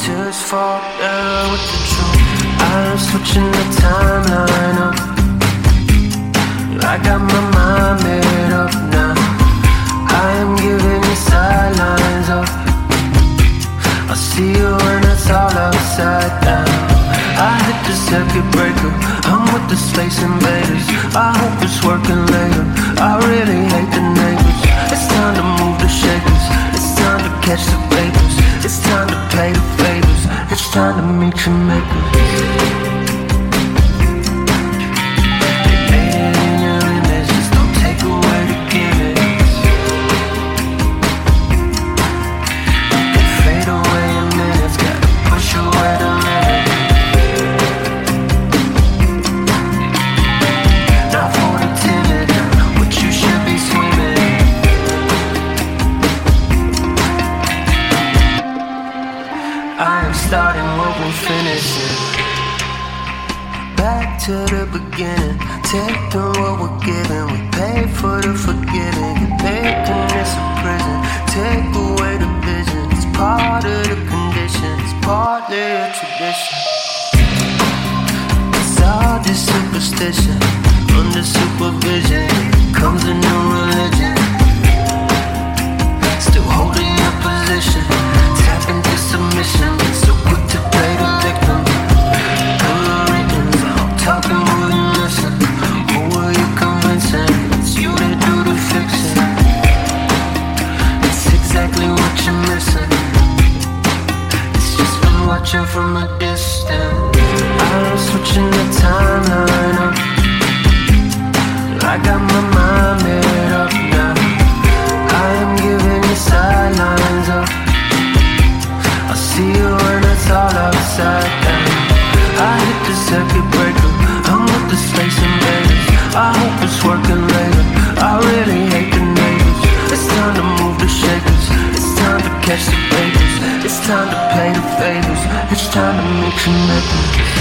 tears fall down uh, with the truth. I'm switching the timeline up. I got my mind made up now. I am giving the sidelines up. I'll see you when it's all upside down. I hit the circuit breaker. I'm with the space invaders. I hope it's working later. I really hate the neighbors. It's time to move the shakers. It's time to catch the Time to meet your makers. to the beginning. Taking what we're given. We pay for the forgiving. Get making this a prison. Take away the vision. It's part of the condition. It's partly a tradition. It's all just superstition. Under supervision comes a new religion. Still holding your position. Tap into submission. Watching from a distance. I'm switching the timeline up. I got my mind made up now. I am giving you sidelines up. I see you when it's all upside down. I hit the circuit breaker. I'm with the space invaders. I hope it's working time to pay the favors. It's time to make some nipples.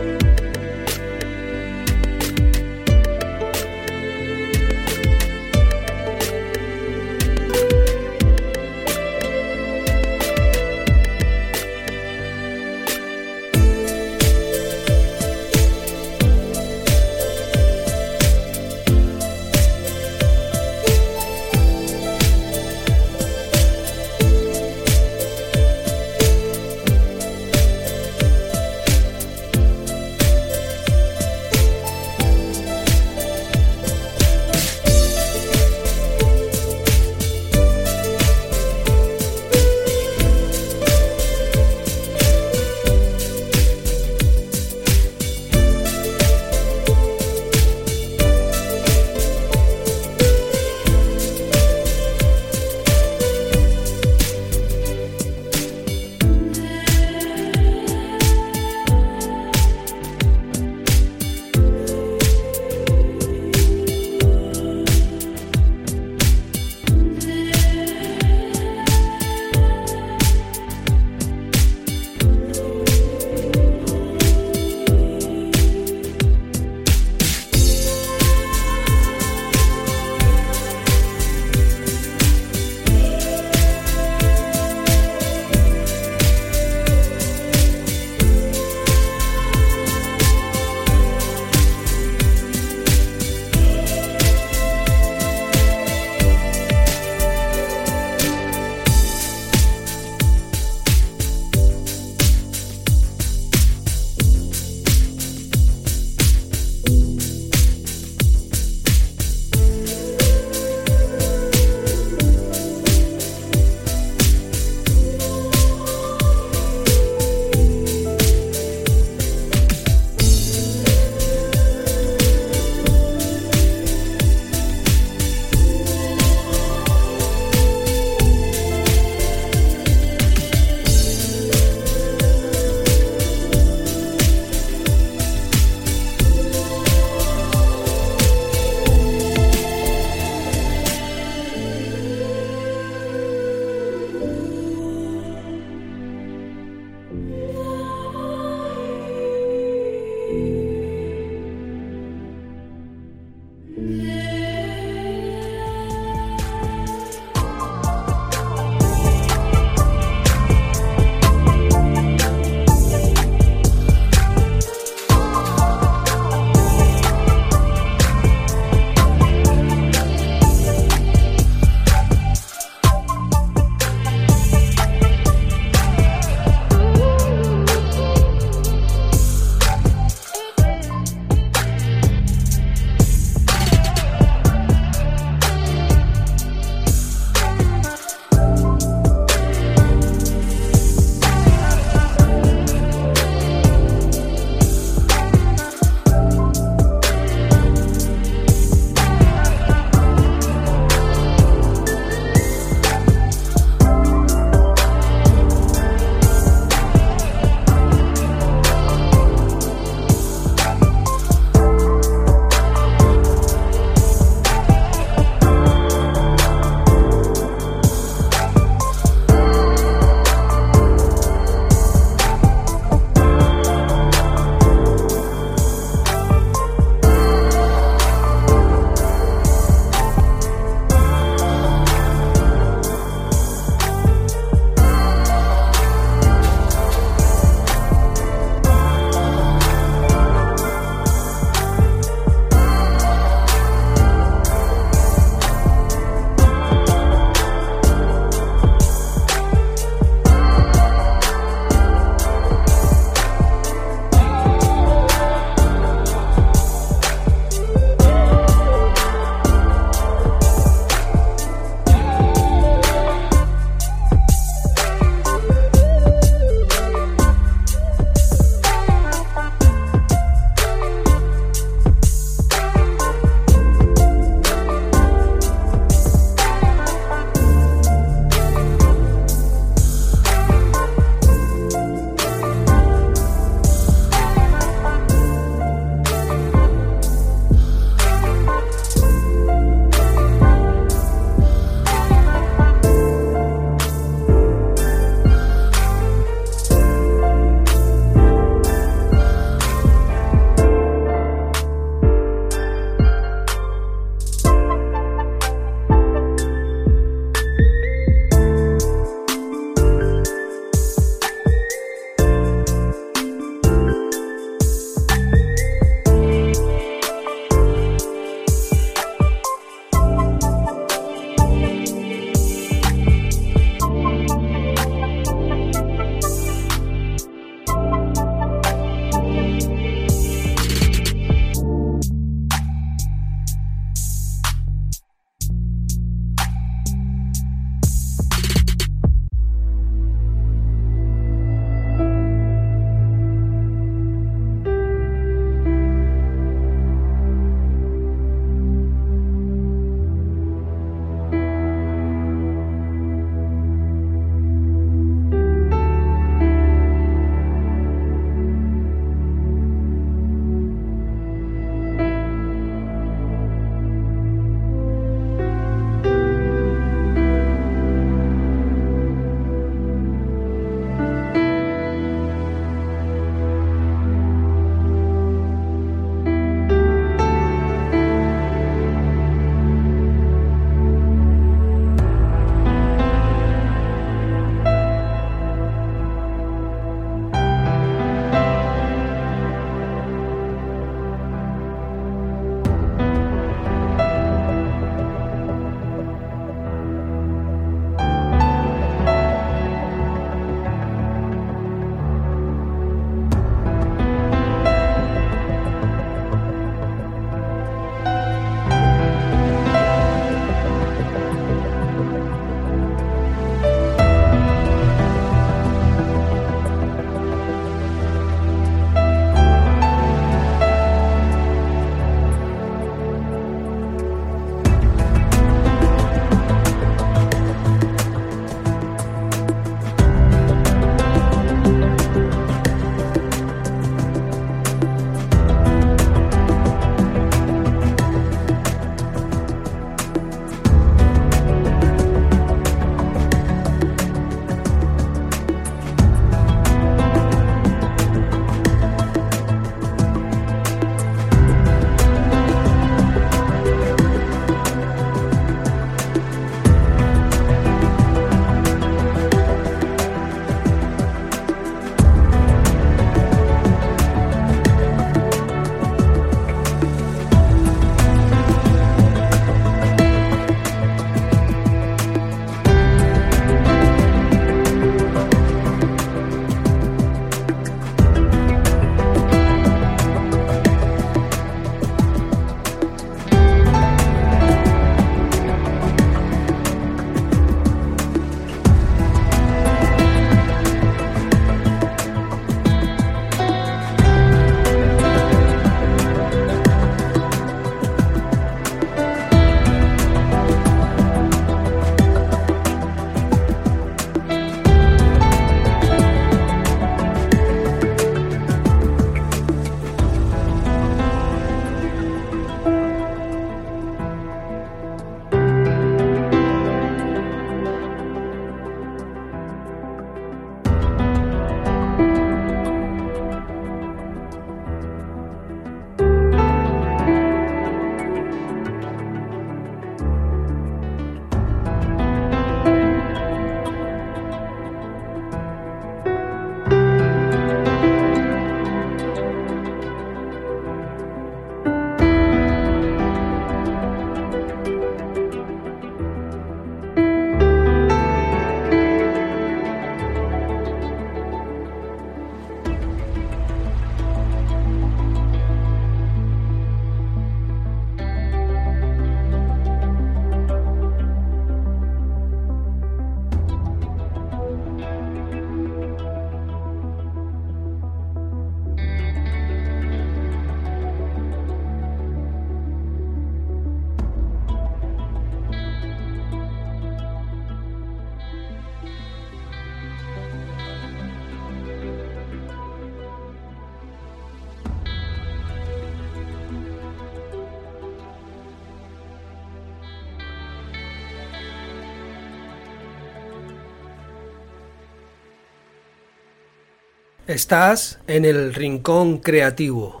Estás en el Rincón Creativo.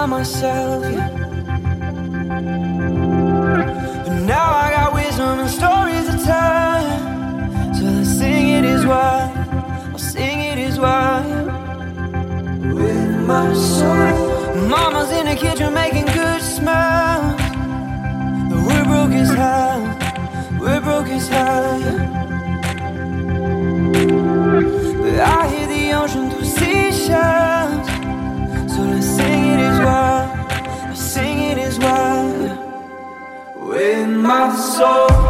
by myself. Yeah. But now I got wisdom and stories to tell. So I sing it as why. I'll sing it is why. With my soul. Mama's in the kitchen making good smiles. But we're broke as hell. We're broke as hell. Yeah. But I hear the ocean my soul.